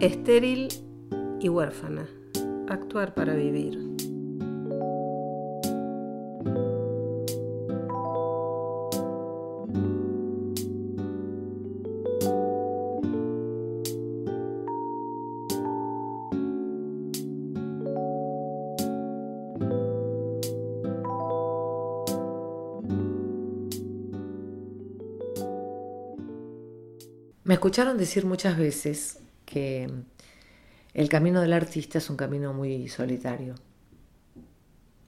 Estéril y huérfana. Actuar para vivir. Me escucharon decir muchas veces que el camino del artista es un camino muy solitario.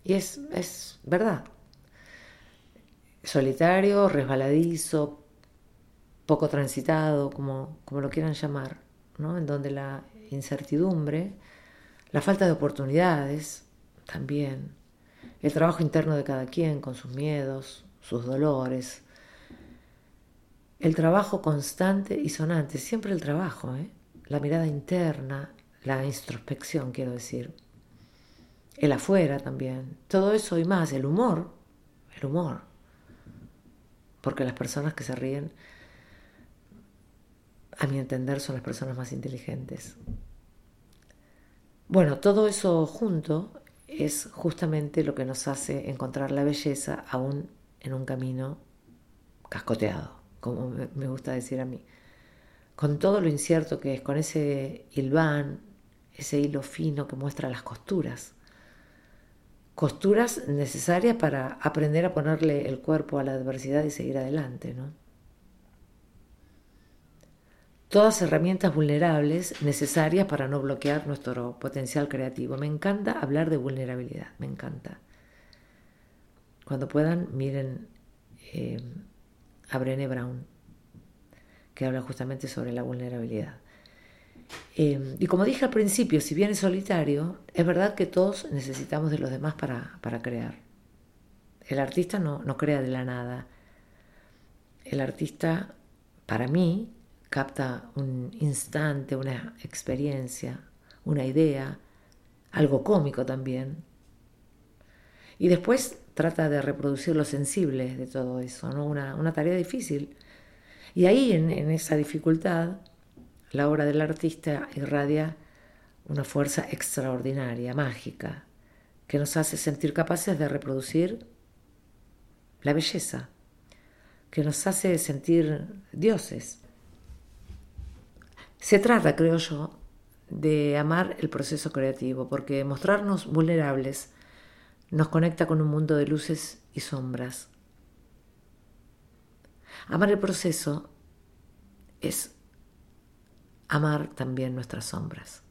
Y es, es verdad. Solitario, resbaladizo, poco transitado, como, como lo quieran llamar, ¿no? en donde la incertidumbre, la falta de oportunidades también, el trabajo interno de cada quien con sus miedos, sus dolores, el trabajo constante y sonante, siempre el trabajo, ¿eh? La mirada interna, la introspección, quiero decir. El afuera también. Todo eso y más. El humor. El humor. Porque las personas que se ríen, a mi entender, son las personas más inteligentes. Bueno, todo eso junto es justamente lo que nos hace encontrar la belleza aún en un camino cascoteado como me gusta decir a mí, con todo lo incierto que es, con ese hilván, ese hilo fino que muestra las costuras. Costuras necesarias para aprender a ponerle el cuerpo a la adversidad y seguir adelante, ¿no? Todas herramientas vulnerables necesarias para no bloquear nuestro potencial creativo. Me encanta hablar de vulnerabilidad, me encanta. Cuando puedan, miren eh, a Brené Brown, que habla justamente sobre la vulnerabilidad. Eh, y como dije al principio, si bien es solitario, es verdad que todos necesitamos de los demás para, para crear. El artista no, no crea de la nada. El artista, para mí, capta un instante, una experiencia, una idea, algo cómico también. Y después trata de reproducir lo sensible de todo eso, ¿no? una, tarea difícil. Y ahí, en, esa dificultad, la obra del artista irradia una fuerza extraordinaria, mágica, que nos hace sentir capaces de reproducir la belleza, que nos hace sentir dioses. Se trata, creo yo, de amar el proceso creativo, porque mostrarnos vulnerables nos conecta con un mundo de luces y sombras. Amar el proceso es amar también nuestras sombras.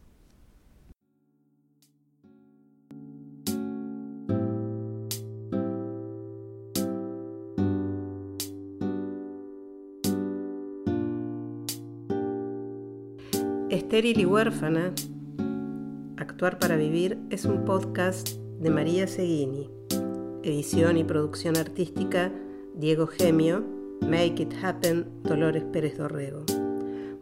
Estéril y huérfana, Actuar para Vivir es un podcast de María Seguini. Edición y producción artística Diego Gemio. Make It Happen Dolores Pérez Dorrego.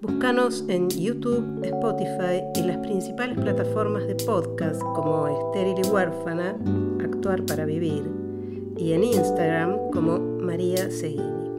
Búscanos en YouTube, Spotify y las principales plataformas de podcast como Estéril y Huérfana, Actuar para Vivir, y en Instagram como María Seguini.